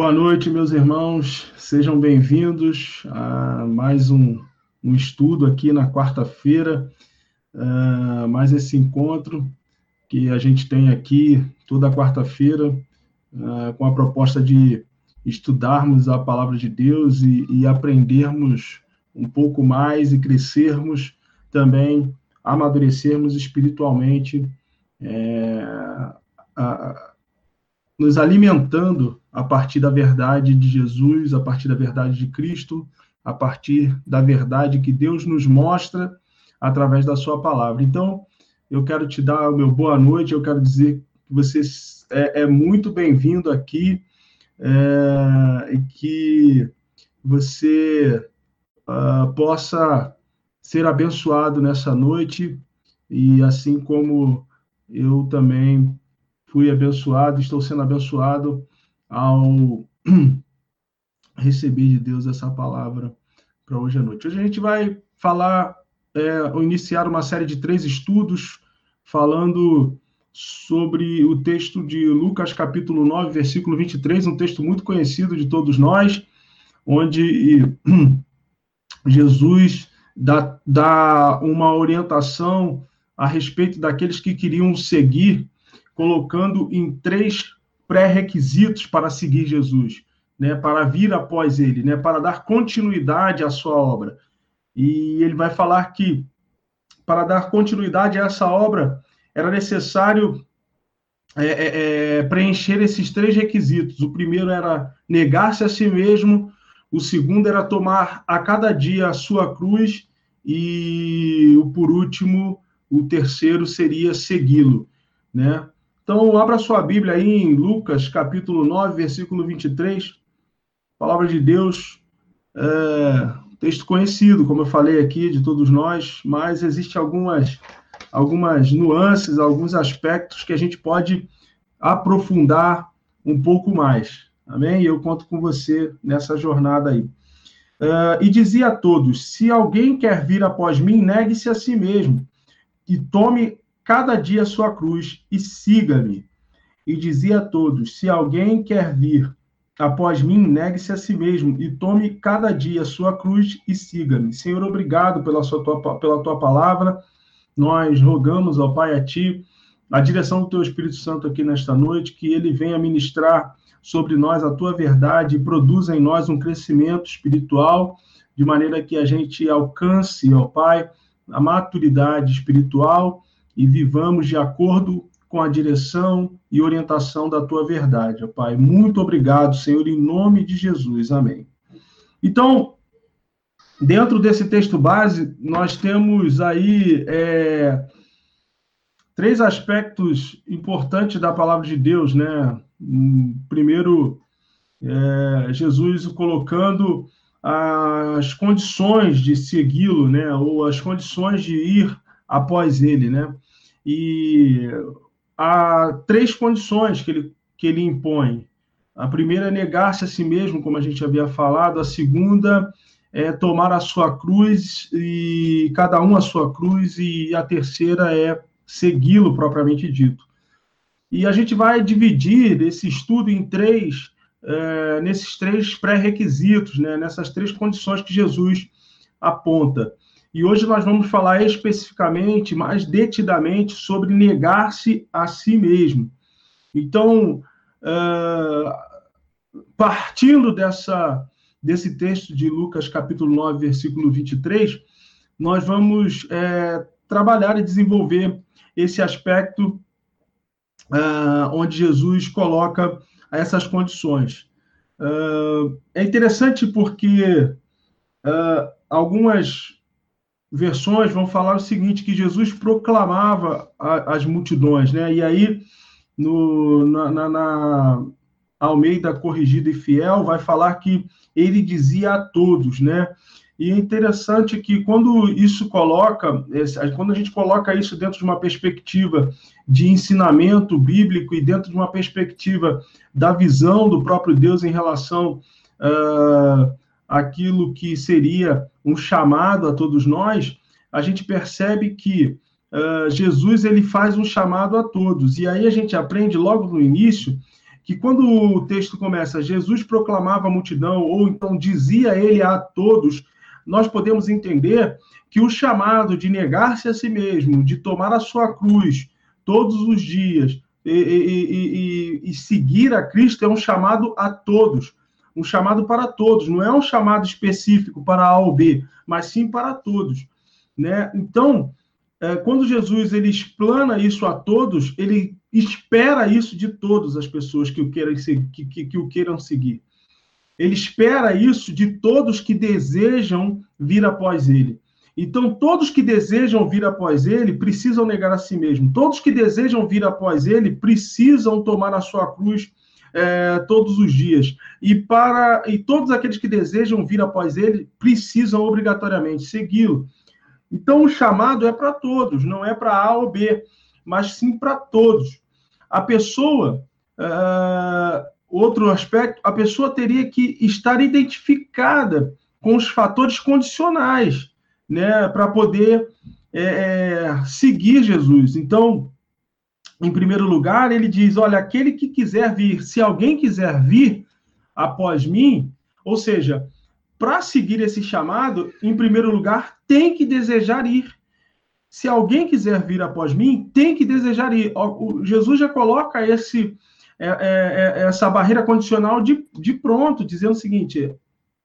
Boa noite, meus irmãos. Sejam bem-vindos a mais um, um, estudo aqui na quarta-feira, uh, mais esse encontro que a gente tem aqui toda quarta-feira, uh, com a proposta de estudarmos a palavra de Deus e, e aprendermos um pouco mais e crescermos também, amadurecermos espiritualmente, é, a, nos alimentando a partir da verdade de Jesus, a partir da verdade de Cristo, a partir da verdade que Deus nos mostra através da sua palavra. Então, eu quero te dar o meu boa noite, eu quero dizer que você é, é muito bem-vindo aqui é, e que você uh, possa ser abençoado nessa noite e assim como eu também fui abençoado, estou sendo abençoado ao receber de Deus essa palavra para hoje à noite. Hoje a gente vai falar, é, ou iniciar uma série de três estudos falando sobre o texto de Lucas, capítulo 9, versículo 23, um texto muito conhecido de todos nós, onde Jesus dá, dá uma orientação a respeito daqueles que queriam seguir, colocando em três pré-requisitos para seguir Jesus, né, para vir após ele, né, para dar continuidade à sua obra. E ele vai falar que para dar continuidade a essa obra era necessário é, é, é preencher esses três requisitos. O primeiro era negar-se a si mesmo, o segundo era tomar a cada dia a sua cruz e o por último, o terceiro seria segui-lo, né? Então, abra sua Bíblia aí em Lucas, capítulo 9, versículo 23. Palavra de Deus, é, texto conhecido, como eu falei aqui, de todos nós, mas existe algumas, algumas nuances, alguns aspectos que a gente pode aprofundar um pouco mais. Amém? E eu conto com você nessa jornada aí. Uh, e dizia a todos: se alguém quer vir após mim, negue-se a si mesmo e tome cada dia sua cruz e siga-me. E dizia a todos: Se alguém quer vir após mim, negue-se a si mesmo e tome cada dia sua cruz e siga-me. Senhor, obrigado pela, sua, tua, pela tua palavra. Nós rogamos, ao Pai, a ti, a direção do teu Espírito Santo aqui nesta noite, que ele venha ministrar sobre nós a tua verdade e produza em nós um crescimento espiritual, de maneira que a gente alcance, ó Pai, a maturidade espiritual e vivamos de acordo com a direção e orientação da tua verdade, ó Pai. Muito obrigado, Senhor, em nome de Jesus. Amém. Então, dentro desse texto base, nós temos aí é, três aspectos importantes da palavra de Deus, né? Primeiro, é, Jesus colocando as condições de segui-lo, né? Ou as condições de ir após ele, né? E há três condições que ele, que ele impõe. A primeira é negar-se a si mesmo, como a gente havia falado. A segunda é tomar a sua cruz, e cada um a sua cruz. E a terceira é segui-lo, propriamente dito. E a gente vai dividir esse estudo em três, é, nesses três pré-requisitos, né? nessas três condições que Jesus aponta. E hoje nós vamos falar especificamente, mais detidamente, sobre negar-se a si mesmo. Então, uh, partindo dessa, desse texto de Lucas, capítulo 9, versículo 23, nós vamos é, trabalhar e desenvolver esse aspecto uh, onde Jesus coloca essas condições. Uh, é interessante porque algumas versões vão falar o seguinte, que Jesus proclamava a, as multidões, né? E aí, no, na, na, na, Almeida Corrigida e Fiel, vai falar que ele dizia a todos, né? E é interessante que quando isso coloca, quando a gente coloca isso dentro de uma perspectiva de ensinamento bíblico e dentro de uma perspectiva da visão do próprio Deus em relação uh, aquilo que seria um chamado a todos nós, a gente percebe que uh, Jesus ele faz um chamado a todos. E aí a gente aprende logo no início que quando o texto começa, Jesus proclamava a multidão, ou então dizia ele a todos, nós podemos entender que o chamado de negar-se a si mesmo, de tomar a sua cruz todos os dias e, e, e, e, seguir a Cristo é um chamado a todos, um chamado para todos, não é um chamado específico para A ou B, mas sim para todos. Né? Então, é, quando Jesus ele explana isso a todos, ele espera isso de todas as pessoas que o queiram, que, que, que o queiram seguir. Ele espera isso de todos que desejam vir após ele. Então, todos que desejam vir após ele precisam negar a si mesmo. Todos que desejam vir após ele precisam tomar a sua cruz é, todos os dias. E para e todos aqueles que desejam vir após ele precisam obrigatoriamente segui-lo. Então, o chamado é para todos, não é para A ou B, mas sim para todos. A pessoa, uh, outro aspecto, a pessoa teria que estar identificada com os fatores condicionais, né, para poder é, é, seguir Jesus. Então, em primeiro lugar, ele diz: olha, aquele que quiser vir, se alguém quiser vir após mim, ou seja, para seguir esse chamado, em primeiro lugar, tem que desejar ir. Se alguém quiser vir após mim, tem que desejar ir. O, Jesus já coloca esse, é, é, é, essa barreira condicional de, de pronto, dizendo o seguinte: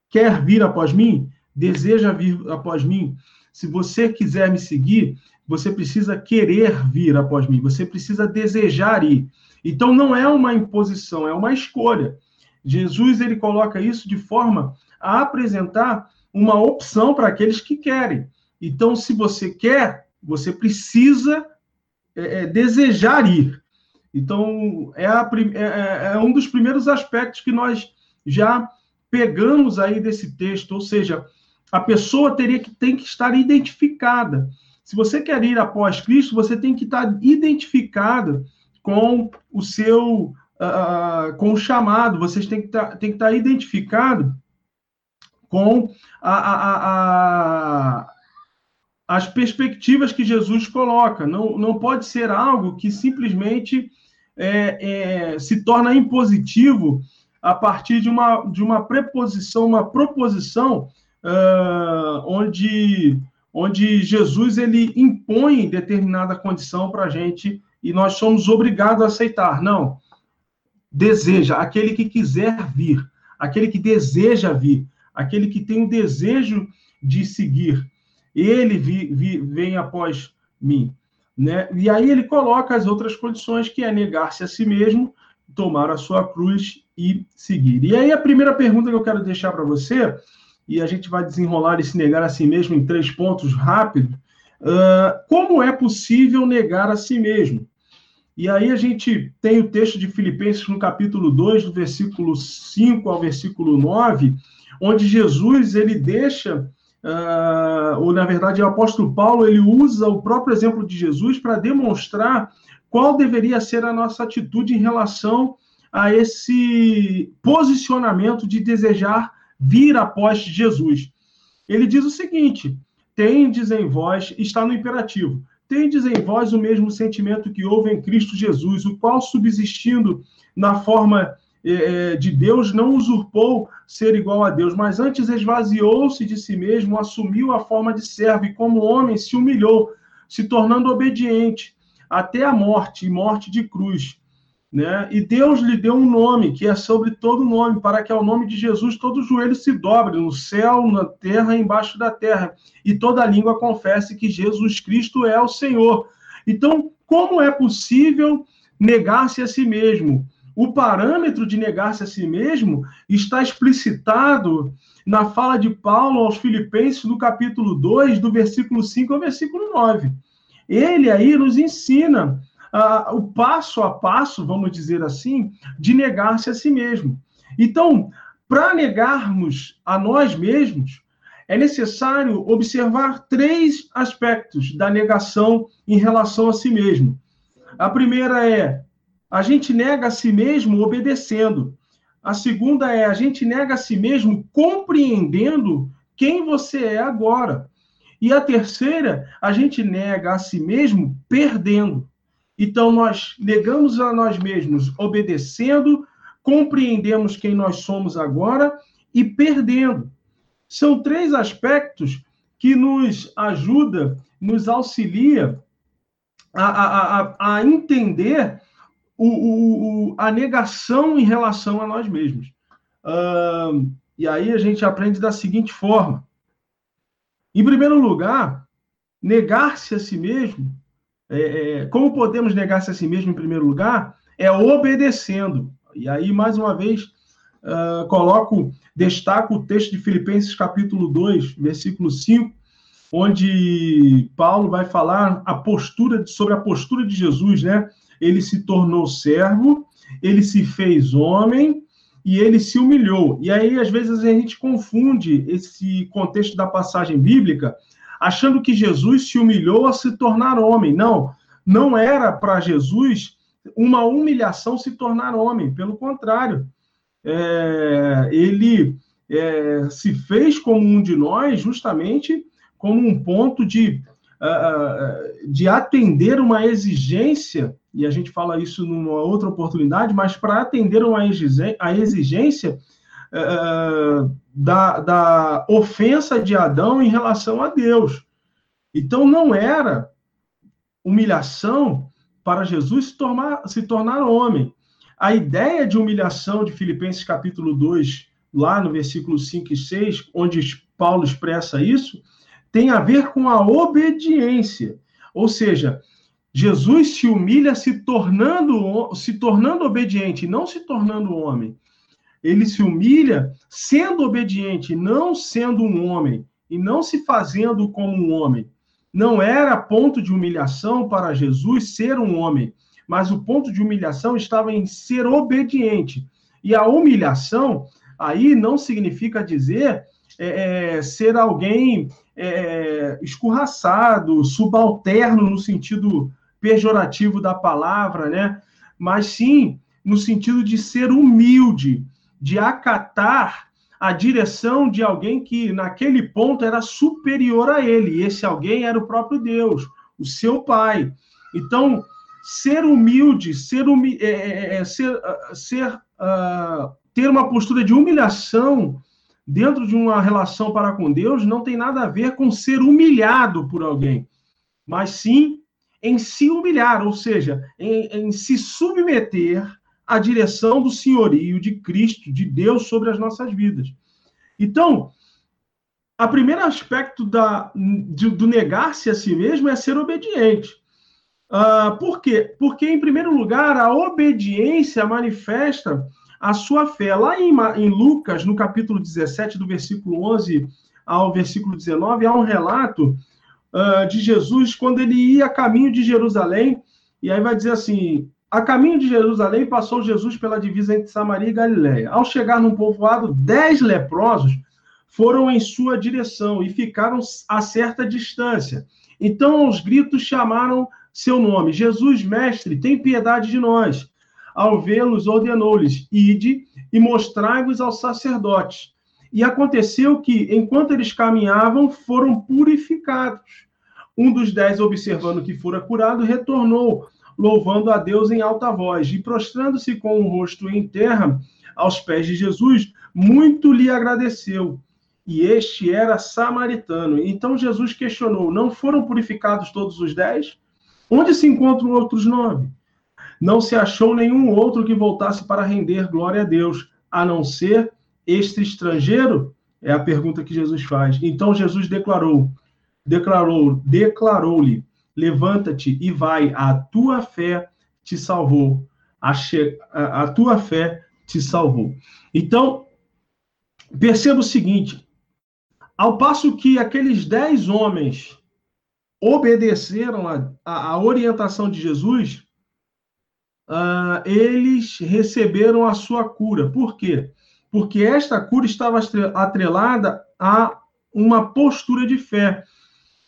quer vir após mim? Deseja vir após mim? Se você quiser me seguir, você precisa querer vir após mim, você precisa desejar ir. Então não é uma imposição, é uma escolha. Jesus ele coloca isso de forma a apresentar uma opção para aqueles que querem. Então, se você quer, você precisa é, é, desejar ir. Então, é, a, é, é, é um dos primeiros aspectos que nós já pegamos aí desse texto, ou seja, a pessoa teria que tem que estar identificada. Se você quer ir após Cristo, você tem que estar identificado com o seu uh, com o chamado. Vocês têm que estar, tem que estar identificado com a, a, a, as perspectivas que Jesus coloca. Não, não pode ser algo que simplesmente é, é, se torna impositivo a partir de uma, de uma preposição, uma proposição uh, onde, onde Jesus ele impõe determinada condição para a gente e nós somos obrigados a aceitar. Não. Deseja, aquele que quiser vir, aquele que deseja vir aquele que tem o desejo de seguir. Ele vi, vi, vem após mim. Né? E aí ele coloca as outras condições, que é negar-se a si mesmo, tomar a sua cruz e seguir. E aí a primeira pergunta que eu quero deixar para você, e a gente vai desenrolar esse negar a si mesmo em três pontos rápido, uh, como é possível negar a si mesmo? E aí a gente tem o texto de Filipenses no capítulo 2, do versículo 5 ao versículo 9, onde Jesus ele deixa, uh, ou na verdade o apóstolo Paulo ele usa o próprio exemplo de Jesus para demonstrar qual deveria ser a nossa atitude em relação a esse posicionamento de desejar vir após Jesus. Ele diz o seguinte: tendes em vós, está no imperativo, tendes em vós o mesmo sentimento que houve em Cristo Jesus, o qual, subsistindo na forma é, é, de Deus não usurpou ser igual a Deus, mas antes esvaziou-se de si mesmo, assumiu a forma de servo e, como homem, se humilhou, se tornando obediente até a morte e morte de cruz. Né? E Deus lhe deu um nome que é sobre todo nome, para que ao nome de Jesus todo joelho se dobre no céu, na terra embaixo da terra, e toda língua confesse que Jesus Cristo é o Senhor. Então, como é possível negar-se a si mesmo? O parâmetro de negar-se a si mesmo está explicitado na fala de Paulo aos Filipenses, no capítulo 2, do versículo 5 ao versículo 9. Ele aí nos ensina uh, o passo a passo, vamos dizer assim, de negar-se a si mesmo. Então, para negarmos a nós mesmos, é necessário observar três aspectos da negação em relação a si mesmo. A primeira é a gente nega a si mesmo obedecendo. A segunda é a gente nega a si mesmo compreendendo quem você é agora. E a terceira, a gente nega a si mesmo perdendo. Então, nós negamos a nós mesmos obedecendo, compreendemos quem nós somos agora e perdendo. São três aspectos que nos ajuda, nos auxilia a, a, a, entender o, o, a negação em relação a nós mesmos. Uh, e aí a gente aprende da seguinte forma: em primeiro lugar, negar-se a si mesmo, é, é, como podemos negar-se a si mesmo em primeiro lugar? É obedecendo. E aí, mais uma vez, uh, coloco, destaco o texto de Filipenses capítulo 2, versículo 5, onde Paulo vai falar a postura sobre a postura de Jesus, né? Ele se tornou servo, ele se fez homem e ele se humilhou. E aí, às vezes, a gente confunde esse contexto da passagem bíblica, achando que Jesus se humilhou a se tornar homem. Não, não era para Jesus uma humilhação se tornar homem, pelo contrário. É, ele é, se fez como um de nós, justamente como um ponto de, uh, de atender uma exigência e a gente fala isso numa outra oportunidade, mas para atender uma exigência uh, da, da ofensa de Adão em relação a Deus. Então, não era humilhação para Jesus se tornar, se tornar homem. A ideia de humilhação de Filipenses capítulo 2, lá no versículo 5 e 6, onde Paulo expressa isso, tem a ver com a obediência. Ou seja, Jesus se humilha se tornando, se tornando obediente, não se tornando homem. Ele se humilha sendo obediente, não sendo um homem, e não se fazendo como um homem. Não era ponto de humilhação para Jesus ser um homem, mas o ponto de humilhação estava em ser obediente. E a humilhação aí não significa dizer é, é ser alguém é, escorraçado, subalterno no sentido pejorativo da palavra, né? Mas sim no sentido de ser humilde, de acatar a direção de alguém que naquele ponto era superior a ele. E esse alguém era o próprio Deus, o seu pai. Então, ser humilde, ser, humi é, é, é ser, uh, ser uh, ter uma postura de humilhação dentro de uma relação para com Deus não tem nada a ver com ser humilhado por alguém, mas sim em se humilhar, ou seja, em, em se submeter à direção do senhorio de Cristo, de Deus sobre as nossas vidas. Então, o primeiro aspecto da, de, do negar-se a si mesmo é ser obediente. Uh, por quê? Porque, em primeiro lugar, a obediência manifesta a sua fé. Lá em, em Lucas, no capítulo 17, do versículo 11 ao versículo 19, há um relato uh, de Jesus quando ele ia a caminho de Jerusalém, e aí vai dizer assim: a caminho de Jerusalém passou Jesus pela divisa entre Samaria e Galiléia. Ao chegar num povoado, dez leprosos foram em sua direção e ficaram a certa distância. Então, os gritos chamaram seu nome: Jesus, mestre, tem piedade de nós. Ao vê-los, ordenou-lhes: Ide e mostrai-vos aos sacerdotes. E aconteceu que, enquanto eles caminhavam, foram purificados. Um dos dez, observando que fora curado, retornou, louvando a Deus em alta voz, e prostrando-se com o rosto em terra aos pés de Jesus, muito lhe agradeceu. E este era samaritano. Então Jesus questionou: Não foram purificados todos os dez? Onde se encontram outros nove? Não se achou nenhum outro que voltasse para render glória a Deus, a não ser este estrangeiro? É a pergunta que Jesus faz. Então Jesus declarou: declarou, declarou-lhe: Levanta-te e vai, a tua fé te salvou. A, a, tua fé te salvou. Então, perceba o seguinte: ao passo que aqueles dez homens obedeceram a, a orientação de Jesus, uh, eles receberam a sua cura. Por quê? Porque esta cura estava atrelada a uma postura de fé.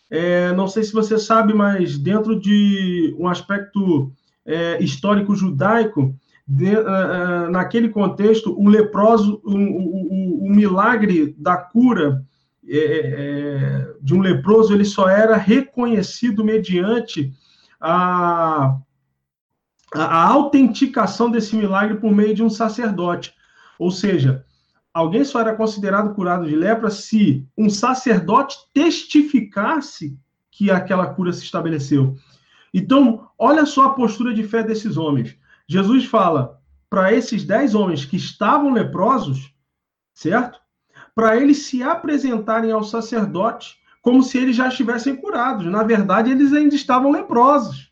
É, não sei se você sabe, mas dentro de um aspecto é, histórico judaico, de, uh, naquele contexto, o leproso, o, o, o milagre da cura é, é, de um leproso, ele só era reconhecido mediante a, a, a autenticação desse milagre por meio de um sacerdote. Ou seja, alguém só era considerado curado de lepra se um sacerdote testificasse que aquela cura se estabeleceu. Então, olha só a postura de fé desses homens. Jesus fala para esses dez homens que estavam leprosos, certo? Para eles se apresentarem ao sacerdote como se eles já estivessem curados. Na verdade, eles ainda estavam leprosos.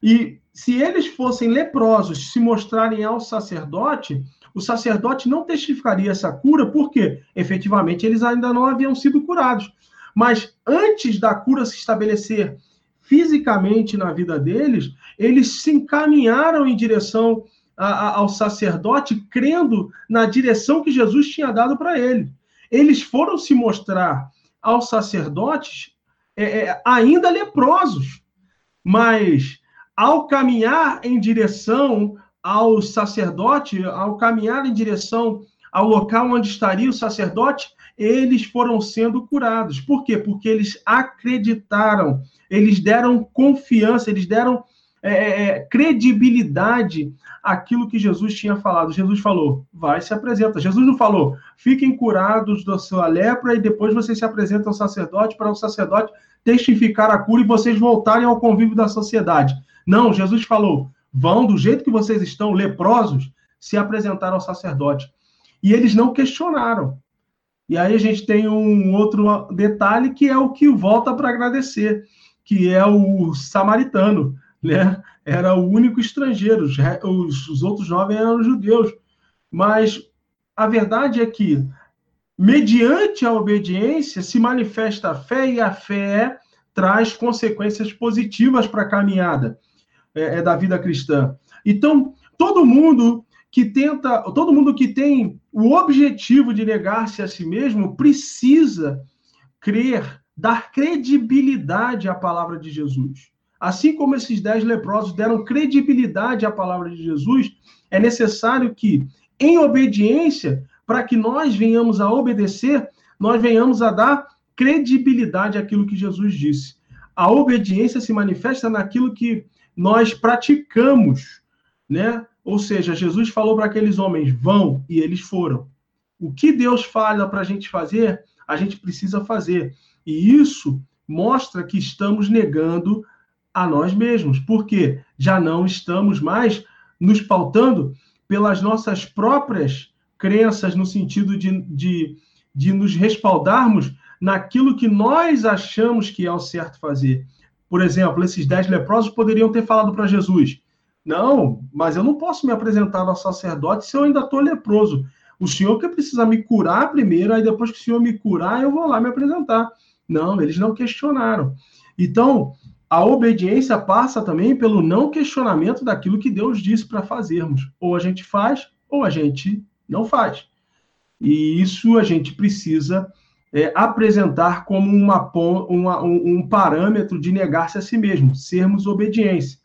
E se eles fossem leprosos, se mostrarem ao sacerdote, o sacerdote não testificaria essa cura, porque efetivamente eles ainda não haviam sido curados. Mas antes da cura se estabelecer fisicamente na vida deles, eles se encaminharam em direção a, a, ao sacerdote, crendo na direção que Jesus tinha dado para ele. Eles foram se mostrar aos sacerdotes é, é, ainda leprosos, mas ao caminhar em direção ao sacerdote, ao caminhar em direção ao local onde estaria o sacerdote, eles foram sendo curados. Por quê? Porque eles acreditaram, eles deram confiança, eles deram é, é, é credibilidade àquilo que Jesus tinha falado. Jesus falou, vai se apresenta. Jesus não falou, fiquem curados da sua lepra e depois vocês se apresentam ao sacerdote para o sacerdote testificar a cura e vocês voltarem ao convívio da sociedade. Não, Jesus falou, vão do jeito que vocês estão, leprosos, se apresentar ao sacerdote. E eles não questionaram. E aí a gente tem um outro detalhe que é o que volta para agradecer, que é o samaritano, né? Era o único estrangeiro, os, os outros nove eram judeus. Mas a verdade é que, mediante a obediência, se manifesta a fé e a fé traz consequências positivas para a caminhada é, é, da vida cristã. Então, todo mundo que tenta, todo mundo que tem o objetivo de negar-se a si mesmo precisa crer, dar credibilidade à palavra de Jesus. Assim como esses dez leprosos deram credibilidade à palavra de Jesus, é necessário que, em obediência, para que nós venhamos a obedecer, nós venhamos a dar credibilidade àquilo que Jesus disse. A obediência se manifesta naquilo que nós praticamos, né? Ou seja, Jesus falou para aqueles homens: vão, e eles foram. O que Deus fala para a gente fazer, a gente precisa fazer. E isso mostra que estamos negando a nós mesmos, porque já não estamos mais nos pautando pelas nossas próprias crenças, no sentido de, de, de nos respaldarmos naquilo que nós achamos que é o certo fazer. Por exemplo, esses dez leprosos poderiam ter falado para Jesus: Não, mas eu não posso me apresentar ao sacerdote se eu ainda estou leproso. O senhor que precisa me curar primeiro, aí depois que o senhor me curar, eu vou lá me apresentar. Não, eles não questionaram. Então, a obediência passa também pelo não questionamento daquilo que Deus disse para fazermos. Ou a gente faz, ou a gente não faz. E isso a gente precisa é, apresentar como uma, uma, um, parâmetro de negar-se a si mesmo, sermos obediência.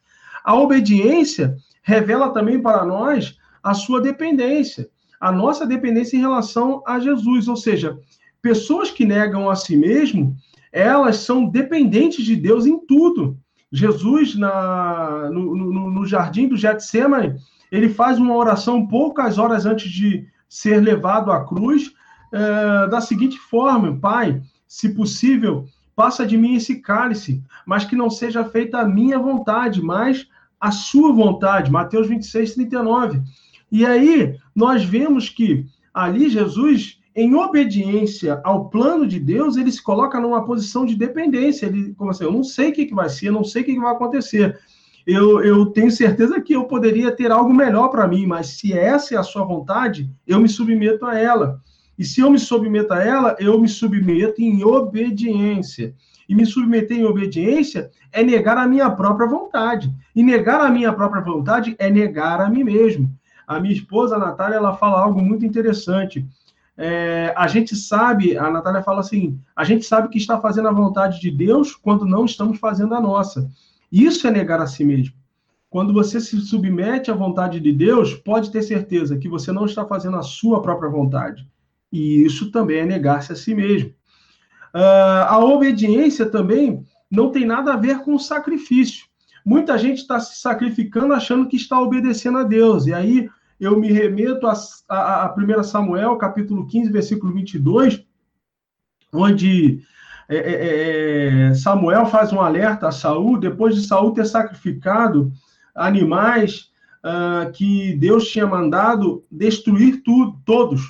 A obediência revela também para nós a sua dependência, a nossa dependência em relação a Jesus, ou seja, pessoas que negam a si mesmo, elas são dependentes de Deus em tudo. Jesus, na, no, no, no jardim do Getsemane, ele faz uma oração poucas horas antes de ser levado à cruz, é, da seguinte forma: Pai, se possível, passa de mim esse cálice, mas que não seja feita a minha vontade, mas a sua vontade. Mateus 26, 39. E aí nós vemos que ali Jesus, em obediência ao plano de Deus, ele se coloca numa posição de dependência. Ele, como assim, eu não sei o que, que vai ser, não sei o que, que vai acontecer. Eu, eu tenho certeza que eu poderia ter algo melhor para mim, mas se essa é a sua vontade, eu me submeto a ela. E se eu me submeto a ela, eu me submeto em obediência. E me submeter em obediência é negar a minha própria vontade. E negar a minha própria vontade é negar a mim mesmo. A minha esposa, a Natália, ela fala algo muito interessante. É, a gente sabe, a Natália fala assim: a gente sabe que está fazendo a vontade de Deus quando não estamos fazendo a nossa. Isso é negar a si mesmo. Quando você se submete à vontade de Deus, pode ter certeza que você não está fazendo a sua própria vontade. E isso também é negar-se a si mesmo. Uh, a obediência também não tem nada a ver com sacrifício. muita gente está se sacrificando achando que está obedecendo a Deus. E aí eu me remeto a, a, a 1 Samuel, capítulo 15, versículo 22, onde é, é, é, Samuel faz um alerta a Saul, depois de Saul ter sacrificado animais uh, que Deus tinha mandado destruir tudo, todos.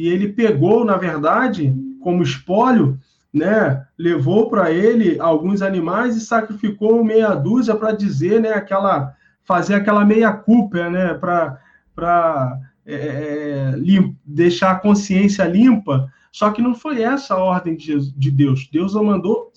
E ele pegou, na verdade, como espólio, né, levou para ele alguns animais e sacrificou meia dúzia para dizer, né, aquela fazer aquela meia culpa, né, para para é, é deixar a consciência limpa. Só que não foi essa a ordem de, de Deus. Deus mandou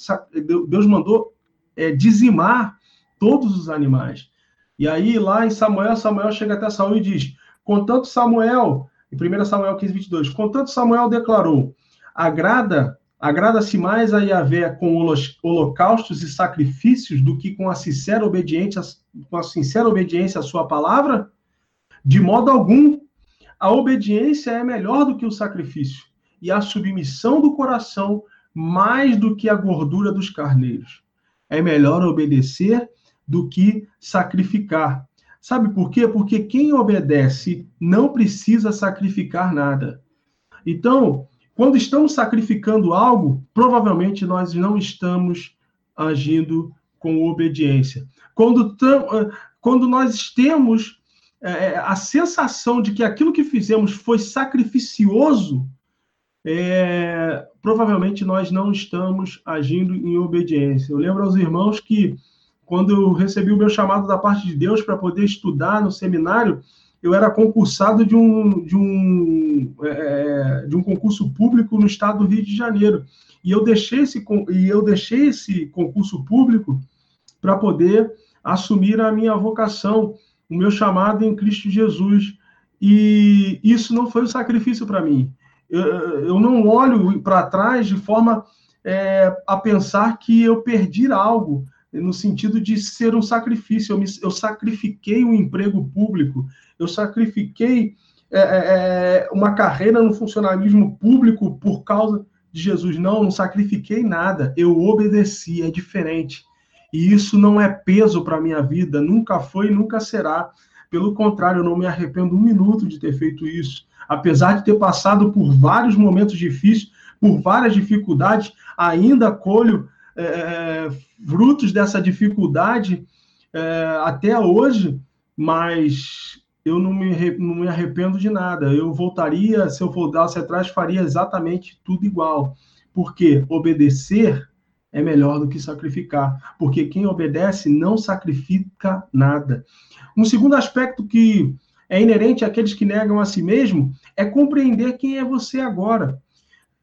Deus mandou é, dizimar todos os animais. E aí, lá em Samuel, Samuel chega até Saul e diz: Contanto Samuel, em 1 Samuel 15, 22, contanto Samuel declarou: Agrada, agrada-se mais a Yahvé com holocaustos e sacrifícios do que com a sincera obediência, com a sincera obediência à sua palavra? De modo algum, a obediência é melhor do que o sacrifício, e a submissão do coração mais do que a gordura dos carneiros. É melhor obedecer do que sacrificar. Sabe por quê? Porque quem obedece não precisa sacrificar nada. Então, quando estamos sacrificando algo, provavelmente nós não estamos agindo com obediência. Quando, quando nós temos é, a sensação de que aquilo que fizemos foi sacrificioso, é, provavelmente nós não estamos agindo em obediência. Eu lembro aos irmãos que quando eu recebi o meu chamado da parte de Deus para poder estudar no seminário, eu era concursado de um, de um, é, é, de um concurso público no estado do Rio de Janeiro. E eu deixei esse, e eu deixei esse concurso público para poder assumir a minha vocação, o meu chamado em Cristo Jesus. E isso não foi um sacrifício para mim. Eu, eu, não olho para trás de forma é, a pensar que eu perdi algo no sentido de ser um sacrifício. Eu, me, eu sacrifiquei um emprego público, eu sacrifiquei é, é, é, uma carreira no funcionalismo público por causa de Jesus. Não, não sacrifiquei nada, eu obedeci, é diferente. E isso não é peso para a minha vida, nunca foi e nunca será. Pelo contrário, eu não me arrependo um minuto de ter feito isso. Apesar de ter passado por vários momentos difíceis, por várias dificuldades, ainda colho é, é, frutos dessa dificuldade é, até hoje, mas eu não me, não me arrependo de nada. Eu voltaria, se eu voltasse atrás, faria exatamente tudo igual. Porque obedecer é melhor do que sacrificar. Porque quem obedece não sacrifica nada. Um segundo aspecto que é inerente àqueles que negam a si mesmo é compreender quem é você agora.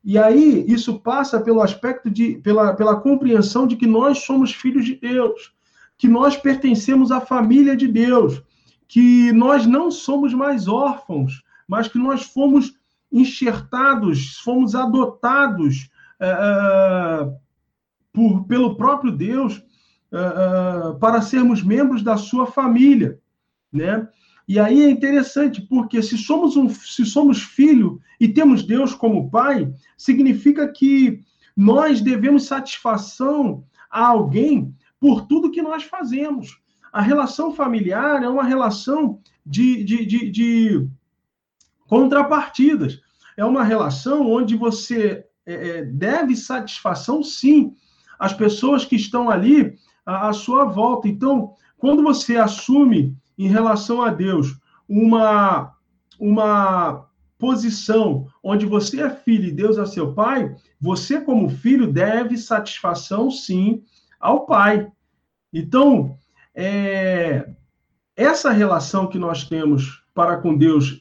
E aí, isso passa pelo aspecto de, pela, pela compreensão de que nós somos filhos de Deus, que nós pertencemos à família de Deus, que nós não somos mais órfãos, mas que nós fomos enxertados, fomos adotados uh, por, pelo próprio Deus uh, para sermos membros da sua família, né? E aí é interessante, porque se somos, um, se somos filho e temos Deus como pai, significa que nós devemos satisfação a alguém por tudo que nós fazemos. A relação familiar é uma relação de, de, de, de contrapartidas. É uma relação onde você é, é deve satisfação, sim, às pessoas que estão ali à, à sua volta. Então, quando você assume em relação a Deus uma, uma posição onde você é filho e Deus é seu pai, você, como filho, deve satisfação, sim, ao pai. Então, é, essa relação que nós temos para com Deus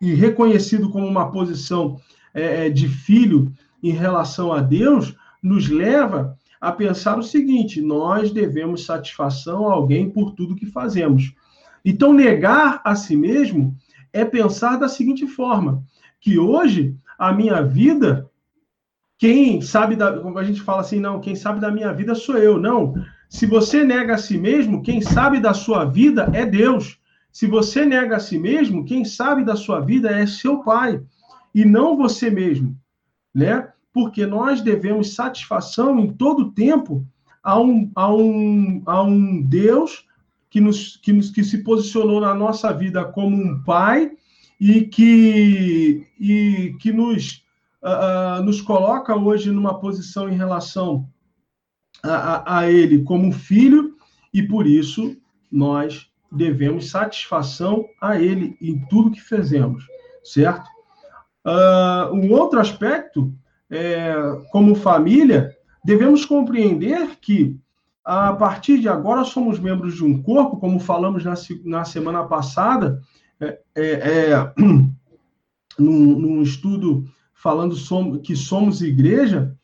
e reconhecido como uma posição é, é de filho em relação a Deus, nos leva a pensar o seguinte: nós devemos satisfação a alguém por tudo que fazemos. Então, negar a si mesmo é pensar da seguinte forma: que hoje a minha vida, quem sabe da. Como a gente fala assim, não, quem sabe da minha vida sou eu. Não. Se você nega a si mesmo, quem sabe da sua vida é Deus. Se você nega a si mesmo, quem sabe da sua vida é seu pai e não você mesmo, né? Porque nós devemos satisfação em todo tempo a um, a um, a um Deus que, nos, que, nos, que se posicionou na nossa vida como um pai e que, e que nos, uh, nos coloca hoje numa posição em relação a, a, a ele como filho, e por isso nós devemos satisfação a ele em tudo que fazemos, certo? Uh, um outro aspecto, é, como família, devemos compreender que a partir de agora somos membros de um corpo, como falamos na, na semana passada, é, é, é num, num, estudo falando som, que somos igreja,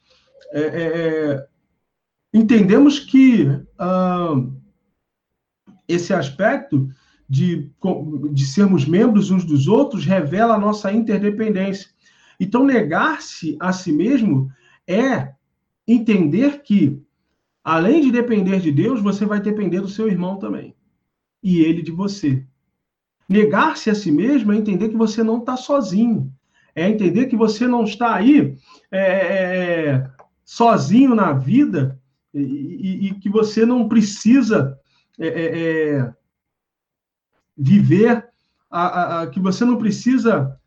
é, é, é, entendemos que ah, esse aspecto de, de sermos membros uns dos outros revela a nossa interdependência. Então, negar-se a si mesmo é entender que, além de depender de Deus, você vai depender do seu irmão também. E ele de você. Negar-se a si mesmo é entender que você não está sozinho. É entender que você não está aí é, é, é sozinho na vida e, e, e, que você não precisa é, é, é viver, a, a, a, que você não precisa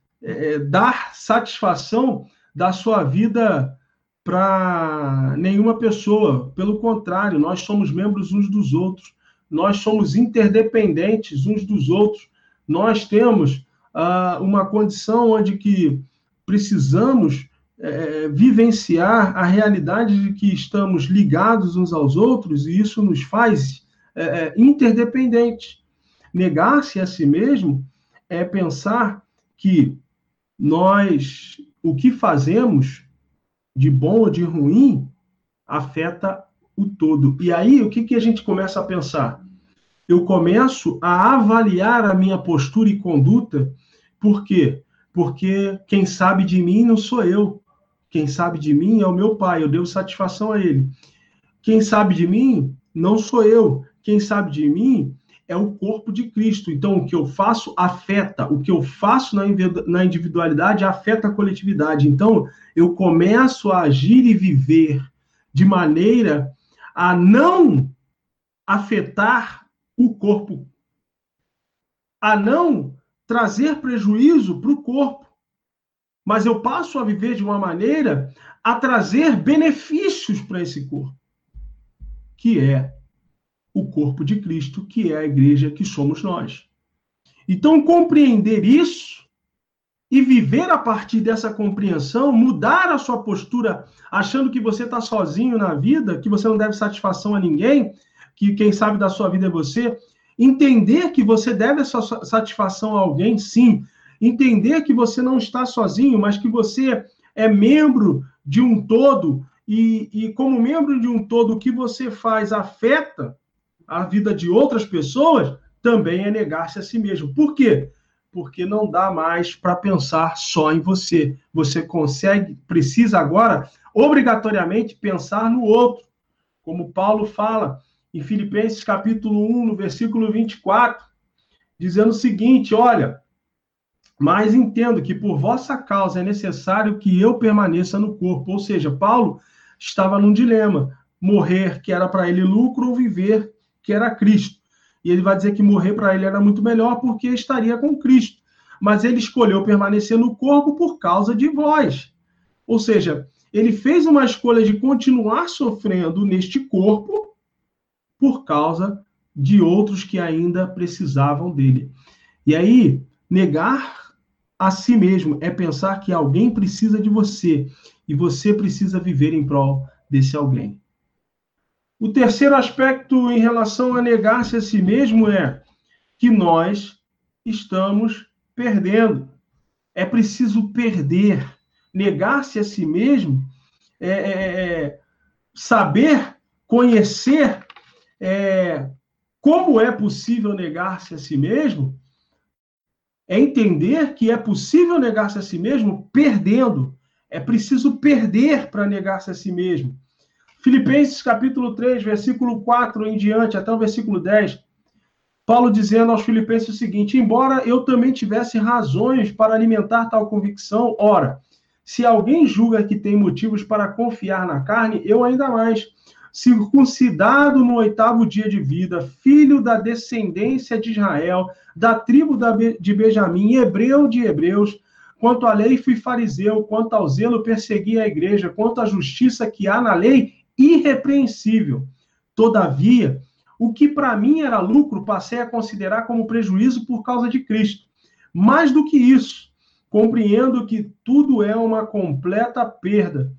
dar satisfação da sua vida para nenhuma pessoa. Pelo contrário, nós somos membros uns dos outros, nós somos interdependentes uns dos outros. Nós temos uh, uma condição onde que precisamos é, vivenciar a realidade de que estamos ligados uns aos outros e isso nos faz é, é interdependentes. Negar-se a si mesmo é pensar que nós, o que fazemos de bom ou de ruim afeta o todo. E aí, o que, que a gente começa a pensar? Eu começo a avaliar a minha postura e conduta, por quê? Porque quem sabe de mim não sou eu. Quem sabe de mim é o meu pai, eu devo satisfação a ele. Quem sabe de mim não sou eu. Quem sabe de mim é o corpo de Cristo. Então, o que eu faço afeta, o que eu faço na individualidade afeta a coletividade. Então, eu começo a agir e viver de maneira a não afetar o corpo, a não trazer prejuízo para o corpo, mas eu passo a viver de uma maneira a trazer benefícios para esse corpo, que é o corpo de Cristo, que é a igreja que somos nós. Então, compreender isso e viver a partir dessa compreensão, mudar a sua postura, achando que você está sozinho na vida, que você não deve satisfação a ninguém, que quem sabe da sua vida é você, entender que você deve essa satisfação a alguém, sim, entender que você não está sozinho, mas que você é membro de um todo e, e como membro de um todo, o que você faz afeta a vida de outras pessoas, também é negar-se a si mesmo. Por quê? Porque não dá mais para pensar só em você. Você consegue, precisa agora, obrigatoriamente, pensar no outro. Como Paulo fala em Filipenses capítulo 1, no versículo 24, dizendo o seguinte: olha, mas entendo que por vossa causa é necessário que eu permaneça no corpo. Ou seja, Paulo estava num dilema: morrer, que era para ele lucro, ou viver, que era Cristo. E ele vai dizer que morrer para ele era muito melhor porque estaria com Cristo. Mas ele escolheu permanecer no corpo por causa de vós. Ou seja, ele fez uma escolha de continuar sofrendo neste corpo por causa de outros que ainda precisavam dele. E aí, negar a si mesmo é pensar que alguém precisa de você e você precisa viver em prol desse alguém. O terceiro aspecto em relação a negar-se a si mesmo é que nós estamos perdendo. É preciso perder. Negar-se a si mesmo é, é, é saber, conhecer é, como é possível negar-se a si mesmo, é entender que é possível negar-se a si mesmo perdendo. É preciso perder para negar-se a si mesmo. Filipenses capítulo 3, versículo 4 em diante, até o versículo 10, Paulo dizendo aos filipenses o seguinte: Embora eu também tivesse razões para alimentar tal convicção, ora, se alguém julga que tem motivos para confiar na carne, eu ainda mais. circuncidado no oitavo dia de vida, filho da descendência de Israel, da tribo de Benjamim, hebreu de hebreus, quanto à lei fui fariseu, quanto ao zelo persegui a igreja, quanto à justiça que há na lei, irrepreensível. Todavia, o que para mim era lucro, passei a considerar como prejuízo por causa de Cristo. Mais do que isso, compreendo que tudo é uma completa perda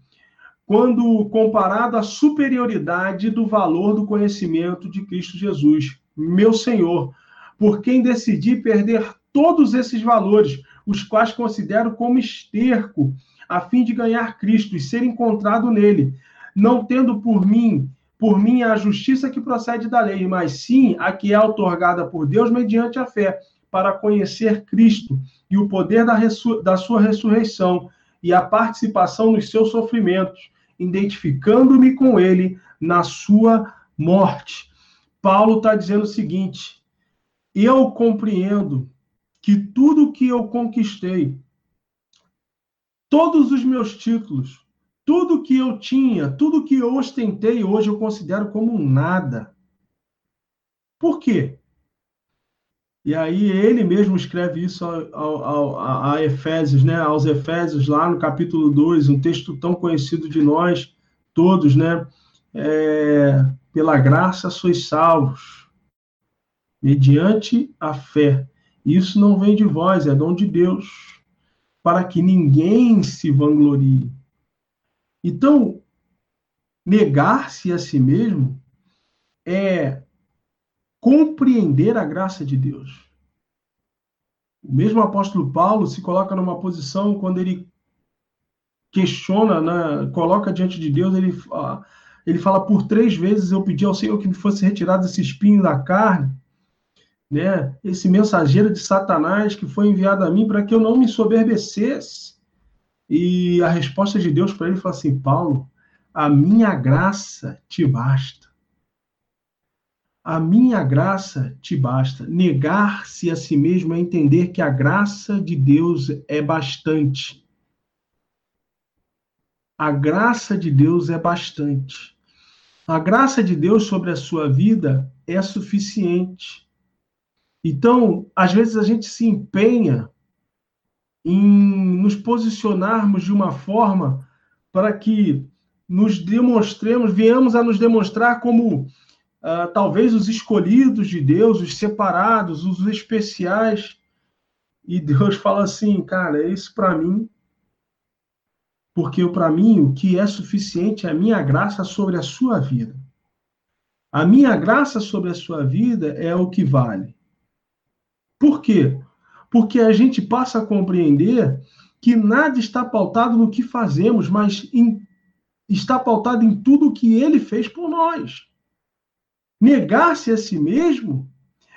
quando comparado à superioridade do valor do conhecimento de Cristo Jesus, meu Senhor, por quem decidi perder todos esses valores, os quais considero como esterco, a fim de ganhar Cristo e ser encontrado nele, não tendo por mim, por mim a justiça que procede da lei, mas sim a que é otorgada por Deus mediante a fé, para conhecer Cristo e o poder da, da sua ressurreição e a participação nos seus sofrimentos, identificando-me com ele na sua morte. Paulo está dizendo o seguinte: eu compreendo que tudo que eu conquistei, todos os meus títulos, tudo que eu tinha, tudo que eu ostentei, hoje eu considero como nada. Por quê? E aí ele mesmo escreve isso ao, ao, a, a Efésios, né? aos Efésios, lá no capítulo 2, um texto tão conhecido de nós todos, né? É, pela graça sois salvos, mediante a fé. Isso não vem de vós, é dom de Deus, para que ninguém se vanglorie. Então, negar-se a si mesmo é compreender a graça de Deus. O mesmo apóstolo Paulo se coloca numa posição quando ele questiona, né, coloca diante de Deus, ele, ele fala por três vezes eu pedi ao Senhor que me fosse retirado esse espinho da carne, né? Esse mensageiro de Satanás que foi enviado a mim para que eu não me soberbecesse. E a resposta de Deus para ele foi assim: Paulo, a minha graça te basta. A minha graça te basta. Negar-se a si mesmo é entender que a graça de Deus é bastante. A graça de Deus é bastante. A graça de Deus sobre a sua vida é suficiente. Então, às vezes a gente se empenha em nos posicionarmos de uma forma para que nos demonstremos, viemos a nos demonstrar como uh, talvez os escolhidos de Deus, os separados, os especiais. E Deus fala assim, cara, é isso para mim, porque para mim o que é suficiente é a minha graça sobre a sua vida. A minha graça sobre a sua vida é o que vale. Por quê? Porque a gente passa a compreender que nada está pautado no que fazemos, mas em, está pautado em tudo o que ele fez por nós. Negar-se a si mesmo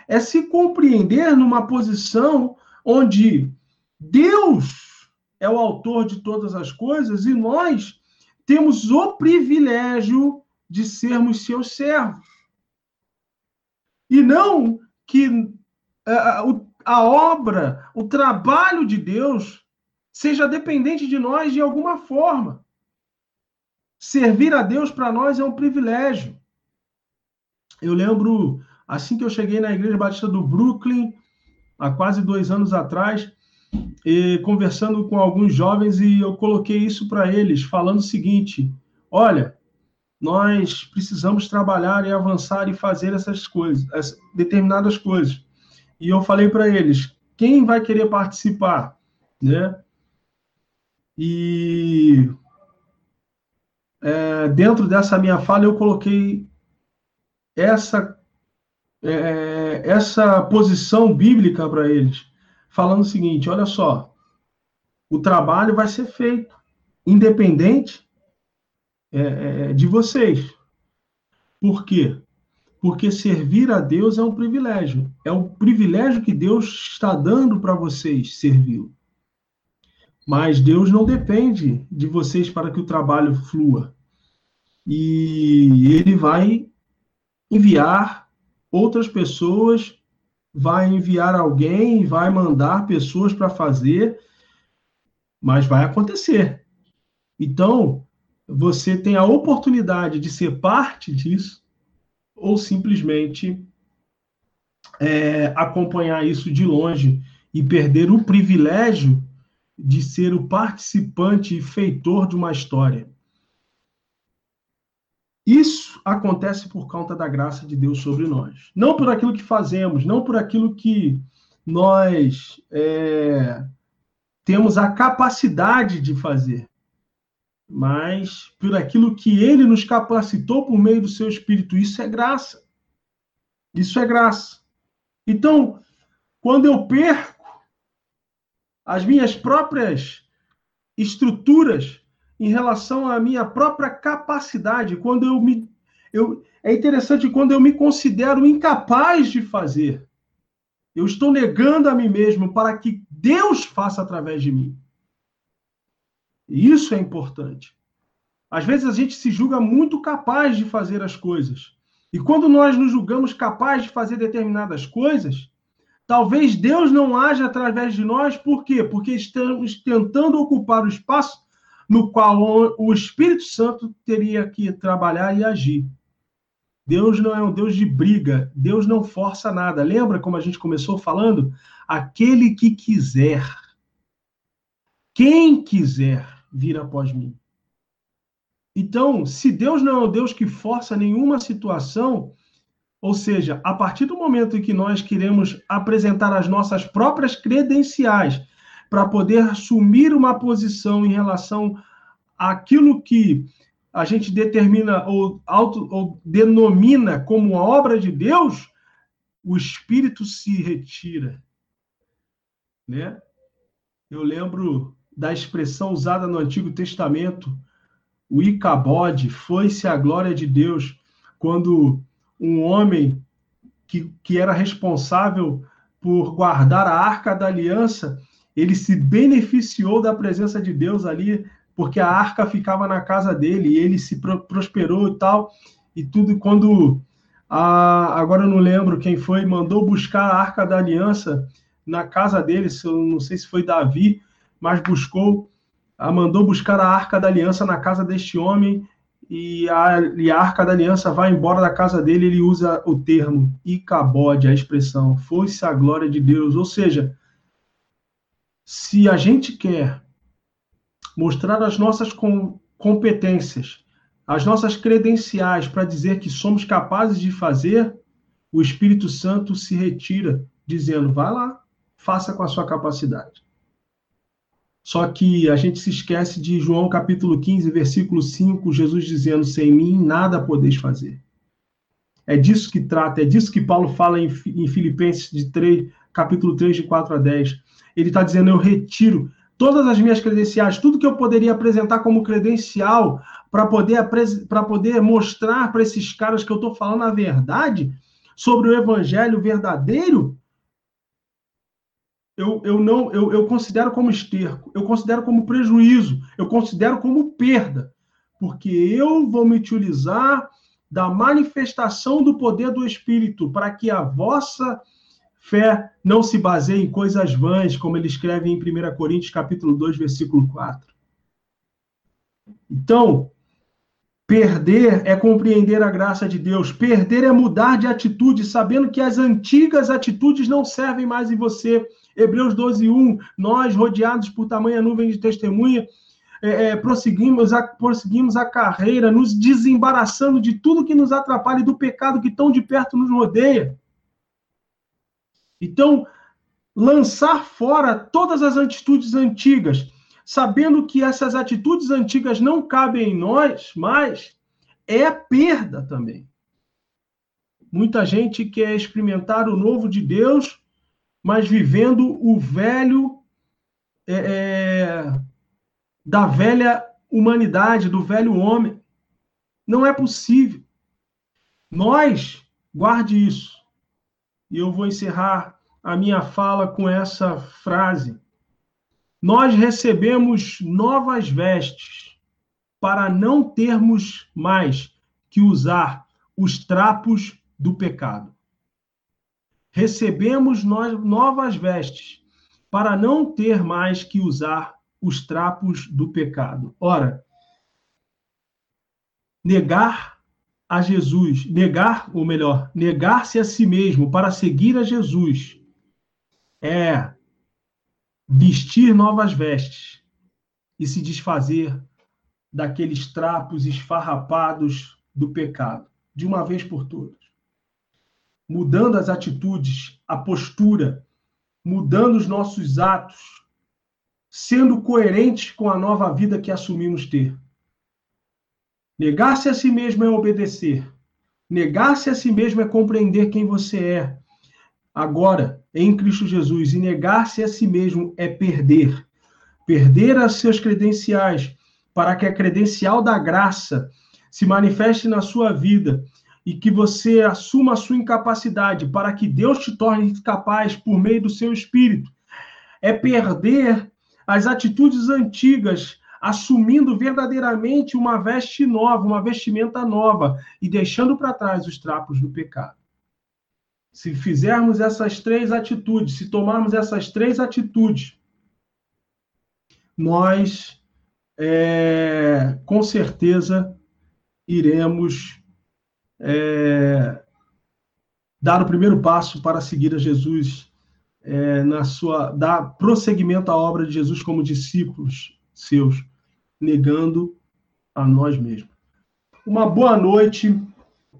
é se compreender numa posição onde Deus é o autor de todas as coisas e nós temos o privilégio de sermos seus servos. E não que a, é, a obra, o trabalho de Deus seja dependente de nós de alguma forma. Servir a Deus para nós é um privilégio. Eu lembro, assim que eu cheguei na Igreja Batista do Brooklyn, há quase dois anos atrás, conversando com alguns jovens, e eu coloquei isso para eles, falando o seguinte: olha, nós precisamos trabalhar e avançar e fazer essas coisas, essas determinadas coisas. E eu falei para eles: quem vai querer participar, né? E é, dentro dessa minha fala eu coloquei essa, é, essa posição bíblica para eles, falando o seguinte: olha só, o trabalho vai ser feito, independente é, é, de vocês. Por quê? Porque servir a Deus é um privilégio. É um privilégio que Deus está dando para vocês servi-lo. Mas Deus não depende de vocês para que o trabalho flua. E ele vai enviar outras pessoas, vai enviar alguém, vai mandar pessoas para fazer, mas vai acontecer. Então, você tem a oportunidade de ser parte disso, ou simplesmente é, acompanhar isso de longe e perder o privilégio de ser o participante e feitor de uma história. Isso acontece por conta da graça de Deus sobre nós. Não por aquilo que fazemos, não por aquilo que nós é, temos a capacidade de fazer, mas por aquilo que Ele nos capacitou por meio do Seu Espírito. Isso é graça. Isso é graça. Então, quando eu perco as minhas próprias estruturas em relação à minha própria capacidade, quando eu me. Eu, é interessante quando eu me considero incapaz de fazer. Eu estou negando a mim mesmo para que Deus faça através de mim. Isso é importante. Às vezes a gente se julga muito capaz de fazer as coisas. E quando nós nos julgamos capazes de fazer determinadas coisas, talvez Deus não haja através de nós, por quê? Porque estamos tentando ocupar o espaço no qual o Espírito Santo teria que trabalhar e agir. Deus não é um Deus de briga, Deus não força nada. Lembra como a gente começou falando? Aquele que quiser, quem quiser vir após mim. Então, se Deus não é um Deus que força nenhuma situação, ou seja, a partir do momento em que nós queremos apresentar as nossas próprias credenciais para poder assumir uma posição em relação àquilo que a gente determina ou, auto, ou denomina como a obra de Deus, o espírito se retira. Né? Eu lembro da expressão usada no Antigo Testamento, o Icabode, foi-se a glória de Deus, quando um homem que, que era responsável por guardar a arca da aliança, ele se beneficiou da presença de Deus ali, porque a arca ficava na casa dele, e ele se prosperou e tal, e tudo quando agora eu não lembro quem foi, mandou buscar a arca da aliança na casa dele, eu não sei se foi Davi, mas buscou, a, mandou buscar a arca da aliança na casa deste homem, e a, e a arca da aliança vai embora da casa dele, ele usa o termo Icabode, a expressão, foi-se a glória de Deus. Ou seja, se a gente quer mostrar as nossas com, competências, as nossas credenciais para dizer que somos capazes de fazer, o Espírito Santo se retira, dizendo: vai lá, faça com a sua capacidade. Só que a gente se esquece de João capítulo 15, versículo 5, Jesus dizendo: Sem mim nada podeis fazer. É disso que trata, é disso que Paulo fala em, em Filipenses de 3, capítulo 3, de 4 a 10. Ele está dizendo: Eu retiro todas as minhas credenciais, tudo que eu poderia apresentar como credencial para poder, poder mostrar para esses caras que eu estou falando a verdade sobre o evangelho verdadeiro, eu, eu não eu, eu considero como esterco, eu considero como prejuízo, eu considero como perda, porque eu vou me utilizar da manifestação do poder do Espírito para que a vossa fé não se baseie em coisas vãs, como ele escreve em 1 Coríntios capítulo 2, versículo 4. Então, perder é compreender a graça de Deus, perder é mudar de atitude, sabendo que as antigas atitudes não servem mais em você Hebreus 12, 1, nós, rodeados por tamanha nuvem de testemunha, é, é, prosseguimos, a, prosseguimos a carreira, nos desembaraçando de tudo que nos atrapalha e do pecado que tão de perto nos rodeia. Então, lançar fora todas as atitudes antigas, sabendo que essas atitudes antigas não cabem em nós mais, é perda também. Muita gente quer experimentar o novo de Deus, mas vivendo o velho é, é, da velha humanidade, do velho homem. Não é possível. Nós, guarde isso. E eu vou encerrar a minha fala com essa frase. Nós recebemos novas vestes para não termos mais que usar os trapos do pecado recebemos nós novas vestes, para não ter mais que usar os trapos do pecado. Ora, negar a Jesus, negar, ou melhor, negar-se a si mesmo para seguir a Jesus é vestir novas vestes e se desfazer daqueles trapos esfarrapados do pecado, de uma vez por todas. Mudando as atitudes, a postura, mudando os nossos atos, sendo coerentes com a nova vida que assumimos ter. Negar-se a si mesmo é obedecer. Negar-se a si mesmo é compreender quem você é. Agora, em Cristo Jesus, e negar-se a si mesmo é perder. Perder as suas credenciais, para que a credencial da graça se manifeste na sua vida e que você assuma a sua incapacidade para que Deus te torne capaz por meio do seu espírito. É perder as atitudes antigas, assumindo verdadeiramente uma veste nova, uma vestimenta nova e deixando para trás os trapos do pecado. Se fizermos essas três atitudes, se tomarmos essas três atitudes, nós é, com certeza iremos é, dar o primeiro passo para seguir a Jesus é, na sua dar prosseguimento à obra de Jesus como discípulos seus, negando a nós mesmos. Uma boa noite.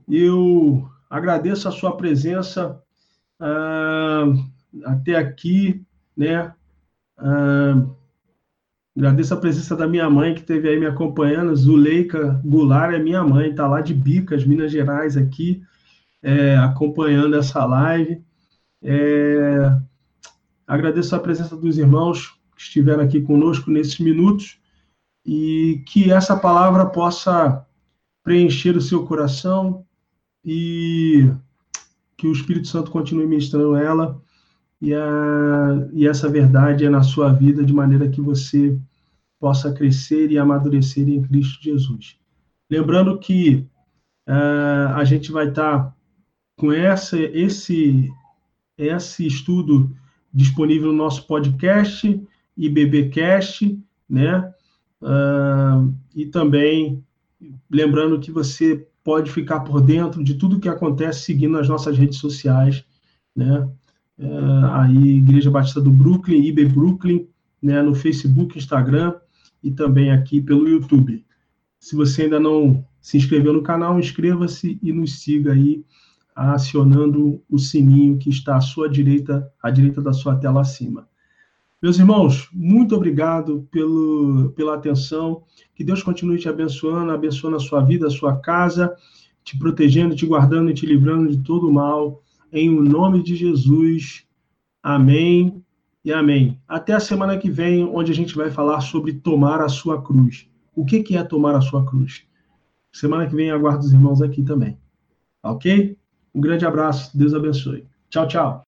Eu agradeço a sua presença uh, até aqui, né? Uh, agradeço a presença da minha mãe que esteve aí me acompanhando, Zuleika Goulart é minha mãe, está lá de Bicas, Minas Gerais, aqui, é, acompanhando essa live. É, agradeço a presença dos irmãos que estiveram aqui conosco nesses minutos e que essa palavra possa preencher o seu coração e que o Espírito Santo continue ministrando ela e, a, e essa verdade é na sua vida de maneira que você possa crescer e amadurecer em Cristo Jesus. Lembrando que uh, a gente vai estar tá com essa, esse, esse estudo disponível no nosso podcast IBBcast, né? Uh, e também lembrando que você pode ficar por dentro de tudo que acontece seguindo as nossas redes sociais, né? Uh, aí Igreja Batista do Brooklyn, IB Brooklyn, né? No Facebook, Instagram e também aqui pelo YouTube. Se você ainda não se inscreveu no canal, inscreva-se e nos siga aí acionando o sininho que está à sua direita, à direita da sua tela acima. Meus irmãos, muito obrigado pelo, pela atenção. Que Deus continue te abençoando, abençoando a sua vida, a sua casa, te protegendo, te guardando e te livrando de todo mal. Em o nome de Jesus. Amém e amém. Até a semana que vem, onde a gente vai falar sobre tomar a sua cruz. O que, é tomar a sua cruz? Semana que vem aguardo os irmãos aqui também. Ok? Um grande abraço. Deus abençoe. Tchau, tchau.